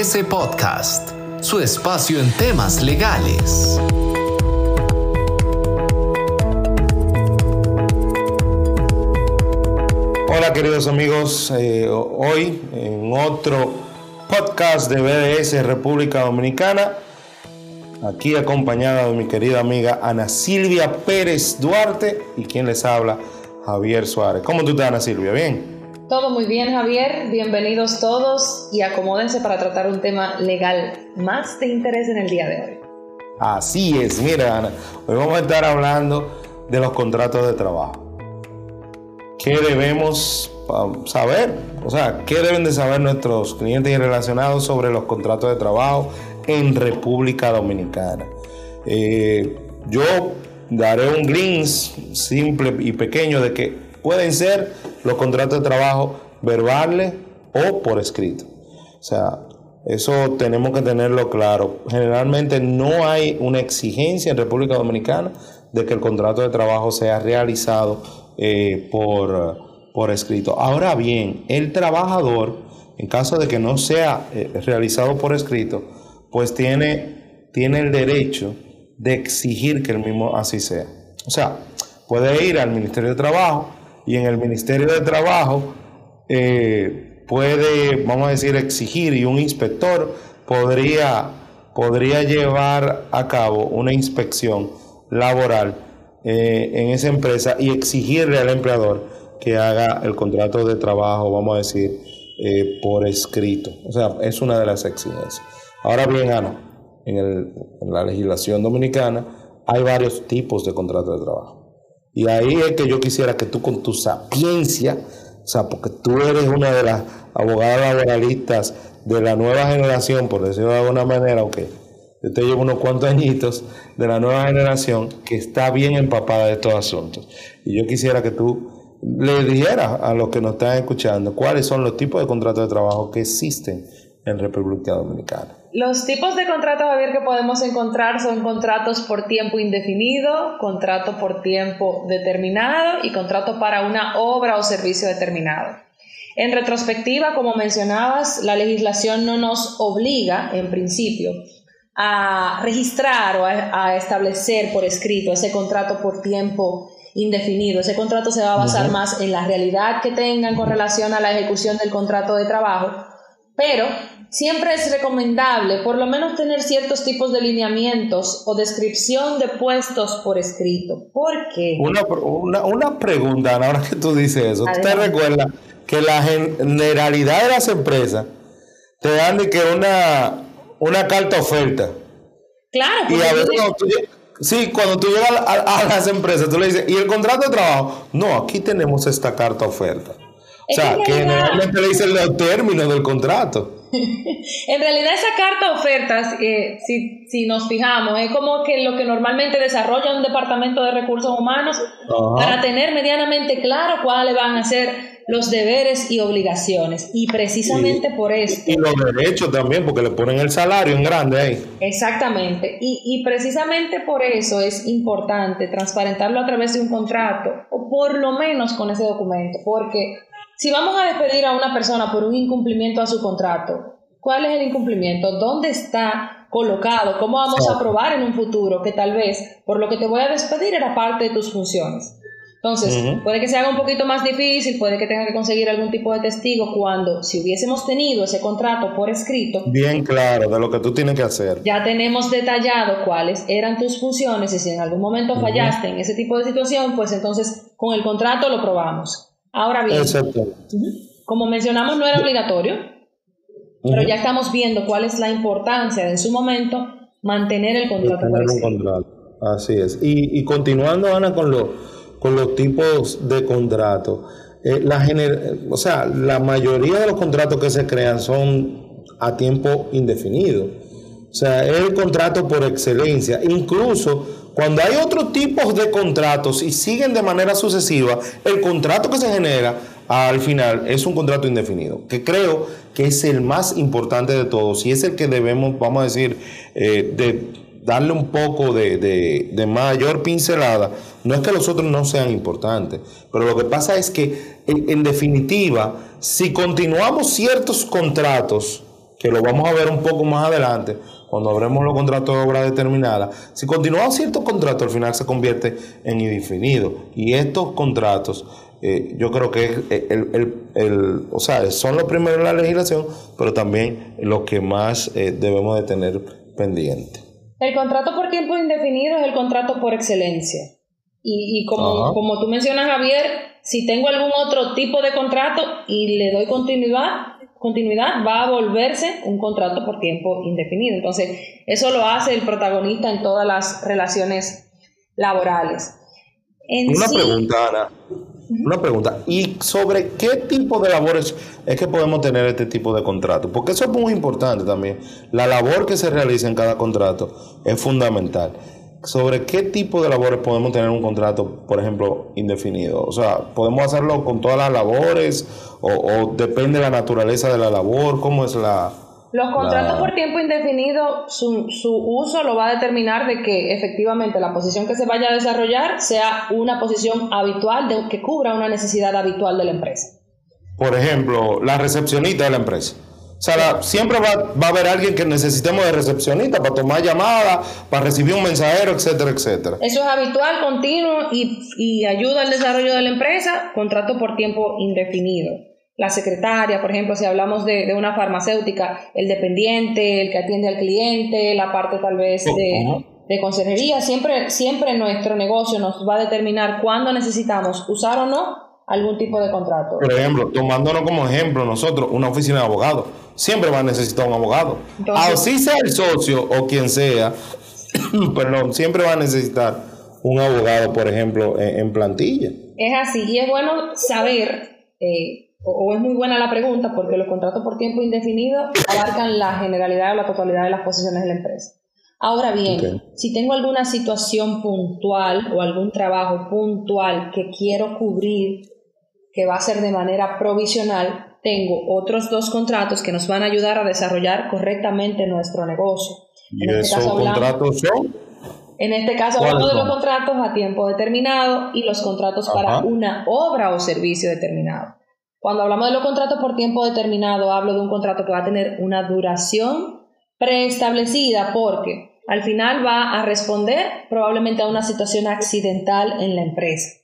BBS Podcast, su espacio en temas legales. Hola queridos amigos, eh, hoy en otro podcast de BBS República Dominicana, aquí acompañada de mi querida amiga Ana Silvia Pérez Duarte y quien les habla, Javier Suárez. ¿Cómo tú estás Ana Silvia? ¿Bien? Todo muy bien, Javier. Bienvenidos todos y acomódense para tratar un tema legal más de interés en el día de hoy. Así es, mira, Ana, hoy vamos a estar hablando de los contratos de trabajo. ¿Qué debemos um, saber? O sea, ¿qué deben de saber nuestros clientes y relacionados sobre los contratos de trabajo en República Dominicana? Eh, yo daré un glimpse simple y pequeño de que pueden ser los contratos de trabajo verbales o por escrito. O sea, eso tenemos que tenerlo claro. Generalmente no hay una exigencia en República Dominicana de que el contrato de trabajo sea realizado eh, por, por, escrito. Ahora bien, el trabajador, en caso de que no sea eh, realizado por escrito, pues tiene, tiene el derecho de exigir que el mismo así sea. O sea, puede ir al Ministerio de Trabajo y en el Ministerio de Trabajo eh, puede, vamos a decir, exigir y un inspector podría, podría llevar a cabo una inspección laboral eh, en esa empresa y exigirle al empleador que haga el contrato de trabajo, vamos a decir, eh, por escrito. O sea, es una de las exigencias. Ahora bien, Ana, en, en la legislación dominicana hay varios tipos de contratos de trabajo. Y ahí es que yo quisiera que tú con tu sapiencia, o sea, porque tú eres una de las abogadas laboralistas de la nueva generación, por decirlo de alguna manera, aunque yo te llevo unos cuantos añitos de la nueva generación que está bien empapada de estos asuntos. Y yo quisiera que tú le dijeras a los que nos están escuchando cuáles son los tipos de contratos de trabajo que existen en República Dominicana. Los tipos de contratos, Javier, que podemos encontrar son contratos por tiempo indefinido, contrato por tiempo determinado y contrato para una obra o servicio determinado. En retrospectiva, como mencionabas, la legislación no nos obliga, en principio, a registrar o a, establecer por escrito ese contrato por tiempo indefinido. Ese contrato se va a basar más en la realidad que tengan con relación a la ejecución del contrato de trabajo pero siempre es recomendable por lo menos tener ciertos tipos de lineamientos o descripción de puestos por escrito. ¿Por qué? Una, una, pregunta, ahora que tú dices eso. ¿Tú te recuerdas que la generalidad de las empresas te dan de que una, una carta oferta? Claro. Y a veces cuando tú, sí, cuando tú llegas a, a las empresas, tú le dices, ¿y el contrato de trabajo? No, aquí tenemos esta carta oferta. O sea, que generalmente le dicen los términos del contrato. en realidad esa carta ofertas, eh, si, si, nos fijamos, es como que lo que normalmente desarrolla un departamento de recursos humanos para tener medianamente claro cuáles van a ser los deberes y obligaciones. Y precisamente por eso. Y, los derechos también, porque le ponen el salario en grande ahí. Exactamente. Y, y precisamente por eso es importante transparentarlo a través de un contrato, o por lo menos con ese documento, porque si vamos a despedir a una persona por un incumplimiento a su contrato, ¿cuál es el incumplimiento? ¿Dónde está colocado? ¿Cómo vamos a probar en un futuro que tal vez por lo que te voy a despedir era parte de tus funciones? Entonces, puede que se haga un poquito más difícil, puede que tenga que conseguir algún tipo de testigo cuando, si hubiésemos tenido ese contrato por escrito. Bien claro de lo que tú tienes que hacer. Ya tenemos detallado cuáles eran tus funciones y si en algún momento fallaste en ese tipo de situación, pues entonces con el contrato lo probamos. Ahora bien, como mencionamos, no era obligatorio, pero ya estamos viendo cuál es la importancia de en su momento mantener el contrato. Así es. Y, continuando, Ana, con, con los tipos de contrato. Eh, la o sea, la mayoría de los contratos que se crean son a tiempo indefinido. O sea, es el contrato por excelencia. Incluso cuando hay otros tipos de contratos y siguen de manera sucesiva, el contrato que se genera al final es un contrato indefinido, que creo que es el más importante de todos y es el que debemos, vamos a decir, eh, de darle un poco de, mayor pincelada. No es que los otros no sean importantes, pero lo que pasa es que, en definitiva, si continuamos ciertos contratos, que lo vamos a ver un poco más adelante, cuando abremos los contratos de obra determinada, si continúa cierto contrato, al final se convierte en indefinido. Y estos contratos, eh, yo creo que es el, o sea, son los primeros en la legislación, pero también los que más eh, debemos de tener pendiente. El contrato por tiempo indefinido es el contrato por excelencia. Y, como, como tú mencionas, Javier, si tengo algún otro tipo de contrato y le doy continuidad, continuidad va a volverse un contrato por tiempo indefinido. Entonces, eso lo hace el protagonista en todas las relaciones laborales. Una pregunta, Ana. Una pregunta. ¿Y sobre qué tipo de labores es que podemos tener este tipo de contrato? Porque eso es muy importante también. La labor que se realiza en cada contrato es fundamental sobre qué tipo de labores podemos tener un contrato, por ejemplo, indefinido. O sea, ¿podemos hacerlo con todas las labores o, depende de la naturaleza de la labor? ¿Cómo es la...? Los contratos por tiempo indefinido, su, su, uso lo va a determinar de que efectivamente la posición que se vaya a desarrollar sea una posición habitual de, que cubra una necesidad habitual de la empresa. Por ejemplo, la recepcionista de la empresa. O sea, siempre va, va, a haber alguien que necesitemos de recepcionista para tomar llamadas, para recibir un mensajero, etcétera, etcétera. Eso es habitual, continuo y, y ayuda al desarrollo de la empresa, contrato por tiempo indefinido. La secretaria, por ejemplo, si hablamos de, de, una farmacéutica, el dependiente, el que atiende al cliente, la parte tal vez de, de consejería, siempre, siempre nuestro negocio nos va a determinar cuándo necesitamos usar o no algún tipo de contrato. Por ejemplo, tomándonos como ejemplo nosotros, una oficina de abogados, siempre va a necesitar un abogado. Así sea el socio o quien sea, perdón, siempre va a necesitar un abogado, por ejemplo, en, plantilla. Es así, y es bueno saber, eh, o, es muy buena la pregunta, porque los contratos por tiempo indefinido abarcan la generalidad o la totalidad de las posiciones de la empresa. Ahora bien, si tengo alguna situación puntual o algún trabajo puntual que quiero cubrir que va a ser de manera provisional, tengo otros dos contratos que nos van a ayudar a desarrollar correctamente nuestro negocio. ¿Y en este esos contratos son? En este caso hablamos de los contratos a tiempo determinado y los contratos para una obra o servicio determinado. Cuando hablamos de los contratos por tiempo determinado, hablo de un contrato que va a tener una duración preestablecida porque al final va a responder probablemente a una situación accidental en la empresa.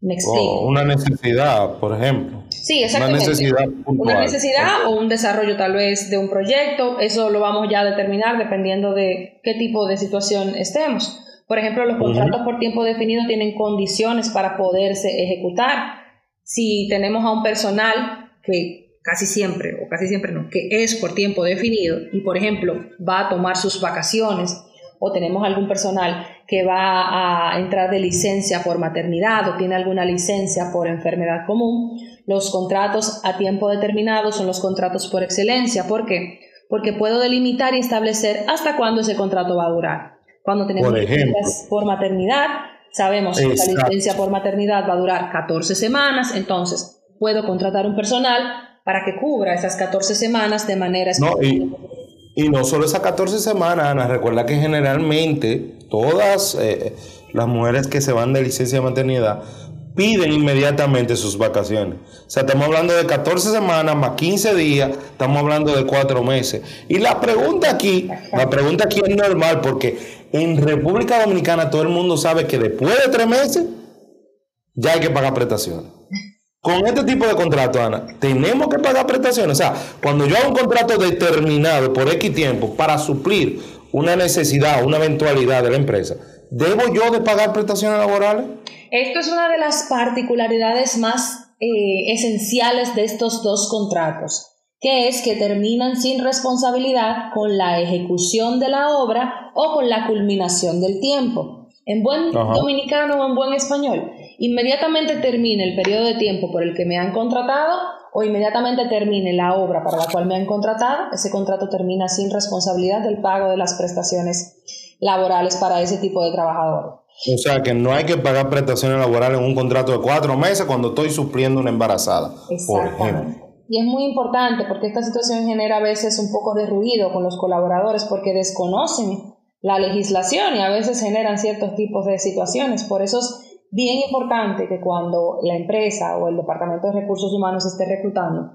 Me explico. una necesidad, por ejemplo. Sí, exactamente. Una necesidad, una necesidad o un desarrollo tal vez de un proyecto, eso lo vamos ya a determinar dependiendo de qué tipo de situación estemos. Por ejemplo, los contratos por tiempo definido tienen condiciones para poderse ejecutar. Si tenemos a un personal que casi siempre, o casi siempre no, que es por tiempo definido y, por ejemplo, va a tomar sus vacaciones o tenemos algún personal que va a entrar de licencia por maternidad o tiene alguna licencia por enfermedad común, los contratos a tiempo determinado son los contratos por excelencia. ¿Por qué? Porque puedo delimitar y establecer hasta cuándo ese contrato va a durar. Cuando tenemos licencias por maternidad, sabemos que la licencia por maternidad va a durar 14 semanas, entonces puedo contratar un personal para que cubra esas 14 semanas de manera no, y no solo esas 14 semanas, Ana, recuerda que generalmente todas eh, las mujeres que se van de licencia de maternidad piden inmediatamente sus vacaciones. O sea, estamos hablando de 14 semanas más 15 días, estamos hablando de 4 meses. Y la pregunta aquí, la pregunta aquí es normal porque en República Dominicana todo el mundo sabe que después de 3 meses ya hay que pagar prestaciones. Con este tipo de contrato, Ana, tenemos que pagar prestaciones. O sea, cuando yo hago un contrato determinado por X tiempo para suplir una necesidad, una eventualidad de la empresa, ¿debo yo de pagar prestaciones laborales? Esto es una de las particularidades más eh, esenciales de estos dos contratos, que es que terminan sin responsabilidad con la ejecución de la obra o con la culminación del tiempo. En buen dominicano o en buen español, inmediatamente termine el periodo de tiempo por el que me han contratado o inmediatamente termine la obra para la cual me han contratado, ese contrato termina sin responsabilidad del pago de las prestaciones laborales para ese tipo de trabajador. O sea que no hay que pagar prestaciones laborales en un contrato de cuatro meses cuando estoy supliendo una embarazada. Exactamente. Y es muy importante porque esta situación genera a veces un poco de ruido con los colaboradores porque desconocen la legislación y a veces generan ciertos tipos de situaciones. Por eso bien importante que cuando la empresa o el Departamento de Recursos Humanos esté reclutando,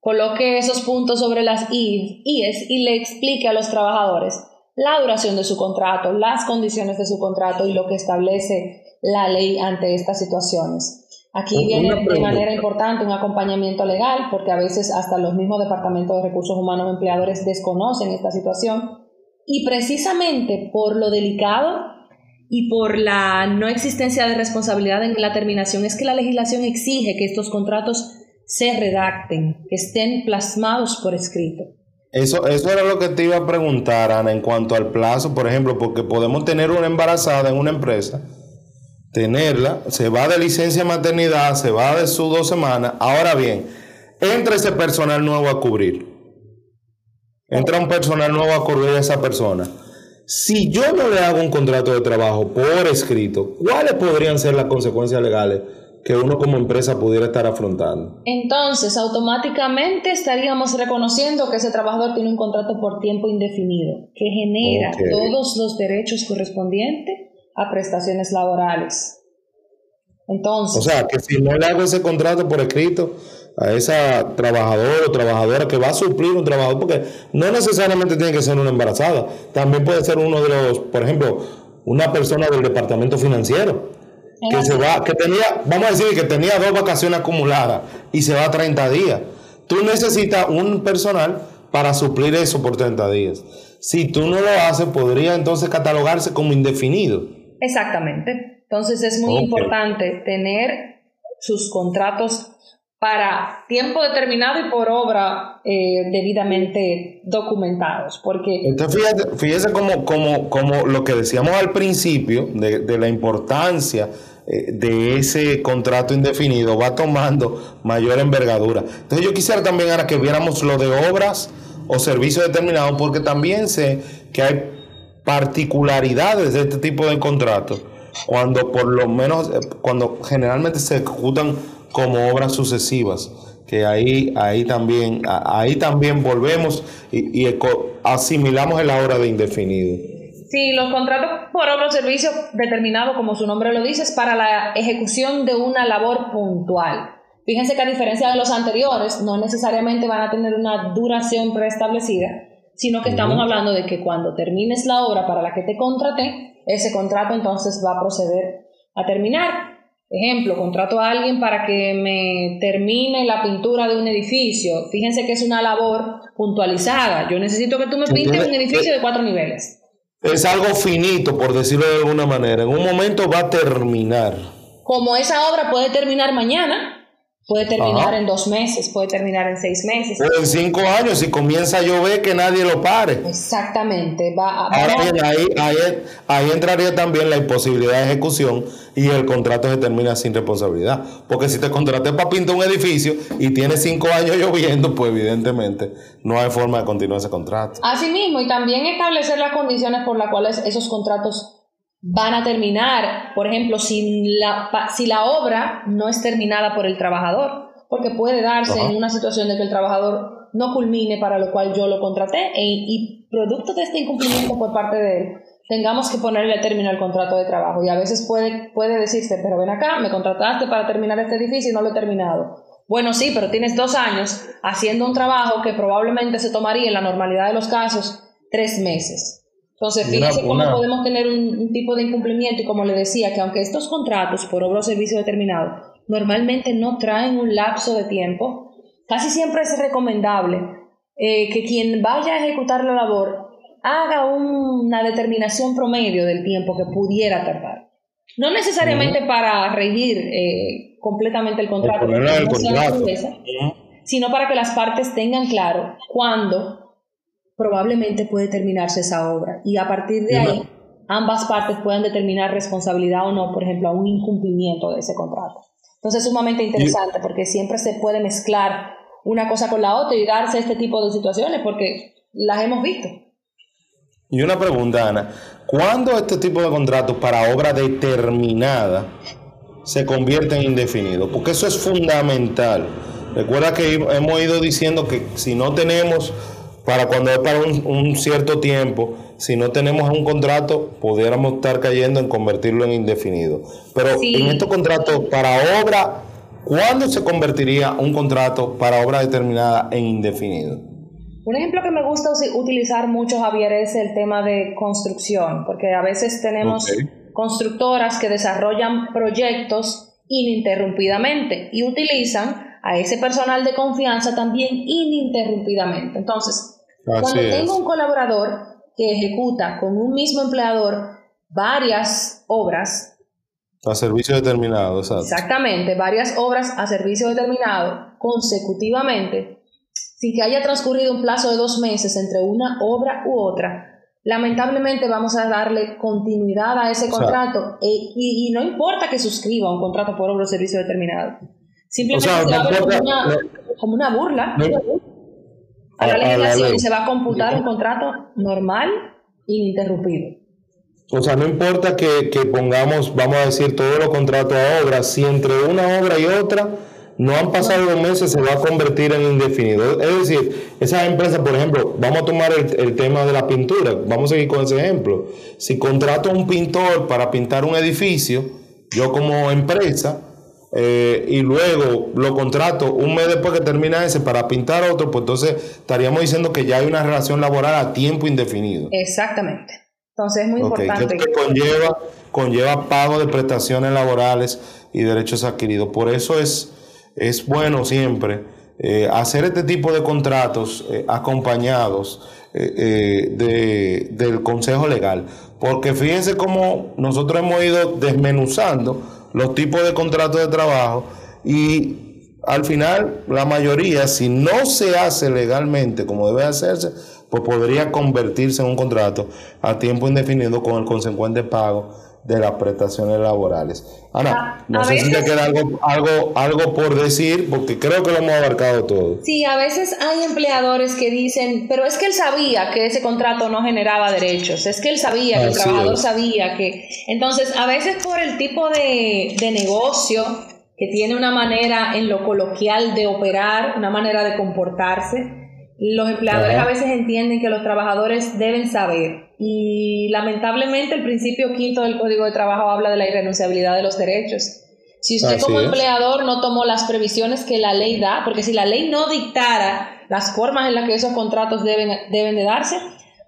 coloque esos puntos sobre las IES y le explique a los trabajadores la duración de su contrato, las condiciones de su contrato y lo que establece la ley ante estas situaciones. Aquí viene de manera importante un acompañamiento legal, porque a veces hasta los mismos departamentos de recursos humanos empleadores desconocen esta situación. Y precisamente por lo delicado y por la no existencia de responsabilidad en la terminación es que la legislación exige que estos contratos se redacten, que estén plasmados por escrito. Eso, eso era lo que te iba a preguntar, Ana, en cuanto al plazo, por ejemplo, porque podemos tener una embarazada en una empresa, tenerla, se va de licencia de maternidad, se va de sus dos semanas. Ahora bien, entra ese personal nuevo a cubrir. Entra un personal nuevo a cubrir a esa persona. Si yo no le hago un contrato de trabajo por escrito, ¿cuáles podrían ser las consecuencias legales que uno como empresa pudiera estar afrontando. Entonces, automáticamente estaríamos reconociendo que ese trabajador tiene un contrato por tiempo indefinido, que genera todos los derechos correspondientes a prestaciones laborales. Entonces, o sea, que si no le hago ese contrato por escrito a esa trabajadora o trabajadora que va a suplir un trabajador, porque no necesariamente tiene que ser una embarazada, también puede ser uno de los, por ejemplo, una persona del departamento financiero que se va, que tenía, vamos a decir que tenía dos vacaciones acumuladas y se va a 30 días. Tú necesitas un personal para suplir eso por 30 días. Si tú no lo haces, podría entonces catalogarse como indefinido. Exactamente. Entonces es muy importante tener sus contratos para tiempo determinado y por obra eh, debidamente documentados. Porque... Entonces fíjese, fíjese como, como, como, lo que decíamos al principio de, de la importancia eh, de ese contrato indefinido va tomando mayor envergadura. Entonces yo quisiera también ahora que viéramos lo de obras o servicios determinados, porque también sé que hay particularidades de este tipo de contratos, cuando por lo menos, eh, cuando generalmente se ejecutan como obras sucesivas, que ahí, ahí también, ahí también volvemos y, y asimilamos el hora de indefinido. Sí, los contratos por obra o servicio determinados, como su nombre lo dice, es para la ejecución de una labor puntual. Fíjense que a diferencia de los anteriores, no necesariamente van a tener una duración preestablecida, sino que estamos hablando de que cuando termines la obra para la que te contraté, ese contrato entonces va a proceder a terminar. Ejemplo, contrato a alguien para que me termine la pintura de un edificio. Fíjense que es una labor puntualizada. Yo necesito que tú me pintes un edificio de cuatro niveles es algo finito, por decirlo de alguna manera. En un momento va a terminar. Como esa obra puede terminar mañana, Puede terminar en dos meses, puede terminar en seis meses. O en cinco años, si comienza a llover, que nadie lo pare. Exactamente. Va, Ahora bien, ahí, ahí, ahí, entraría también la imposibilidad de ejecución y el contrato se termina sin responsabilidad. Porque si te contraté para pintar un edificio y tienes cinco años lloviendo, pues evidentemente no hay forma de continuar ese contrato. Asimismo, y también establecer las condiciones por las cuales esos contratos van a terminar, por ejemplo, si la, si la obra no es terminada por el trabajador, porque puede darse en una situación de que el trabajador no culmine para lo cual yo lo contraté e, y producto de este incumplimiento por parte de él, tengamos que ponerle término al contrato de trabajo. Y a veces puede, puede decirse, pero ven acá, me contrataste para terminar este edificio y no lo he terminado. Bueno, sí, pero tienes dos años haciendo un trabajo que probablemente se tomaría en la normalidad de los casos tres meses. Entonces, fíjense cómo podemos tener un, tipo de incumplimiento y como le decía, que aunque estos contratos por obra o servicio determinado normalmente no traen un lapso de tiempo, casi siempre es recomendable eh, que quien vaya a ejecutar la labor haga una determinación promedio del tiempo que pudiera tardar. No necesariamente para regir eh, completamente el contrato, sino para que las partes tengan claro cuándo probablemente puede terminarse esa obra. Y a partir de ahí, ambas partes pueden determinar responsabilidad o no, por ejemplo, a un incumplimiento de ese contrato. Entonces es sumamente interesante porque siempre se puede mezclar una cosa con la otra y darse este tipo de situaciones porque las hemos visto. Y una pregunta, Ana, ¿cuándo este tipo de contratos para obra determinada se convierte en indefinido? Porque eso es fundamental. Recuerda que hemos ido diciendo que si no tenemos para cuando es para un, cierto tiempo, si no tenemos un contrato, pudiéramos estar cayendo en convertirlo en indefinido. Pero en estos contratos para obra ¿cuándo se convertiría un contrato para obra determinada en indefinido? Un ejemplo que me gusta utilizar mucho, Javier, es el tema de construcción, porque a veces tenemos constructoras que desarrollan proyectos ininterrumpidamente y utilizan a ese personal de confianza también ininterrumpidamente. Entonces, cuando tengo un colaborador que ejecuta con un mismo empleador varias obras. A servicio determinado, exacto. Exactamente, varias obras a servicio determinado consecutivamente, sin que haya transcurrido un plazo de dos meses entre una obra u otra, lamentablemente vamos a darle continuidad a ese contrato e, y, no importa que suscriba un contrato por obra o servicio determinado. Simplemente se va a ver como, una, burla a la legislación y se va a computar un contrato normal ininterrumpido. O sea, no importa que, que, pongamos, vamos a decir, todos los contratos a obra, si entre una obra y otra no han pasado dos meses, se va a convertir en indefinido. Es decir, esas empresas, por ejemplo, vamos a tomar el, el tema de la pintura, vamos a seguir con ese ejemplo. Si contrato a un pintor para pintar un edificio, yo como empresa, eh, y luego lo contrato un mes después que termina ese para pintar otro, pues entonces estaríamos diciendo que ya hay una relación laboral a tiempo indefinido. Exactamente. Entonces es muy importante. Que conlleva, conlleva pago de prestaciones laborales y derechos adquiridos. Por eso es, es bueno siempre eh, hacer este tipo de contratos eh, acompañados de, del Consejo Legal. Porque fíjense cómo nosotros hemos ido desmenuzando los tipos de contratos de trabajo y al final la mayoría, si no se hace legalmente como debe hacerse, pues podría convertirse en un contrato a tiempo indefinido con el consecuente pago de las prestaciones laborales. Ana, no sé si te queda algo, algo, algo por decir, porque creo que lo hemos abarcado todo. Sí, a veces hay empleadores que dicen, pero es que él sabía que ese contrato no generaba derechos, es que él sabía, que el trabajador sabía que... Entonces, a veces por el tipo de, de negocio que tiene una manera en lo coloquial de operar, una manera de comportarse, los empleadores a veces entienden que los trabajadores deben saber y lamentablemente el principio quinto del Código de Trabajo habla de la irrenunciabilidad de los derechos. Si usted como empleador no tomó las previsiones que la ley da, porque si la ley no dictara las formas en las que esos contratos deben, deben de darse,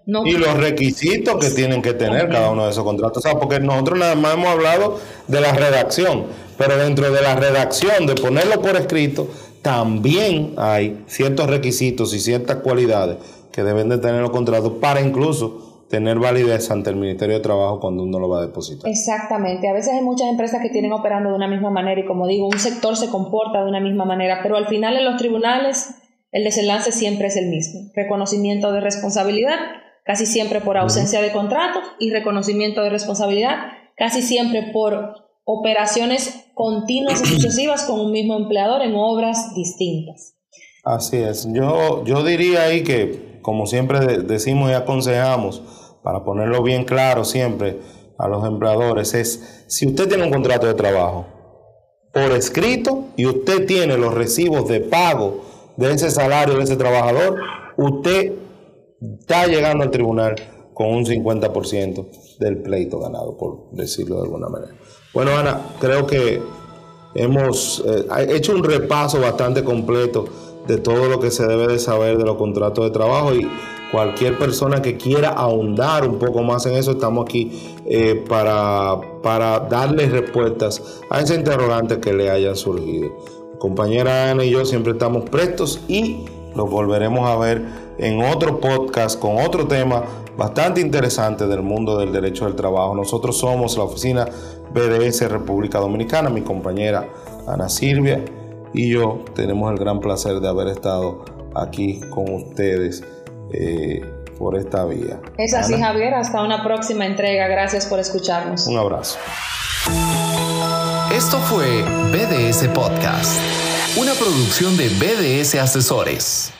no. Y los requisitos que tienen que tener cada uno de esos contratos. O sea, porque nosotros nada más hemos hablado de la redacción, pero dentro de la redacción, de ponerlo por escrito, también hay ciertos requisitos y ciertas cualidades que deben de tener los contratos para incluso tener validez ante el Ministerio de Trabajo cuando uno lo va a depositar. Exactamente. A veces hay muchas empresas que tienen operando de una misma manera y como digo, un sector se comporta de una misma manera, pero al final en los tribunales el desenlace siempre es el mismo. Reconocimiento de responsabilidad, casi siempre por ausencia de contrato, y reconocimiento de responsabilidad, casi siempre por operaciones continuas y sucesivas con un mismo empleador en obras distintas. Así es. Yo, yo diría ahí que, como siempre decimos y aconsejamos, para ponerlo bien claro siempre a los empleadores, es si usted tiene un contrato de trabajo por escrito y usted tiene los recibos de pago de ese salario de ese trabajador, usted está llegando al tribunal con un 50% del pleito ganado, por decirlo de alguna manera. Bueno, Ana, creo que hemos eh, hecho un repaso bastante completo de todo lo que se debe de saber de los contratos de trabajo y cualquier persona que quiera ahondar un poco más en eso, estamos aquí eh, para, para darles respuestas a ese interrogante que le haya surgido. compañera Ana y yo siempre estamos prestos y nos volveremos a ver en otro podcast con otro tema bastante interesante del mundo del derecho del trabajo. Nosotros somos la oficina BDS República Dominicana, mi compañera Ana Silvia y yo tenemos el gran placer de haber estado aquí con ustedes eh, por esta vía. Es así, Javier. Hasta una próxima entrega. Gracias por escucharnos. Un abrazo. Esto fue BDS Podcast, una producción de BDS Asesores.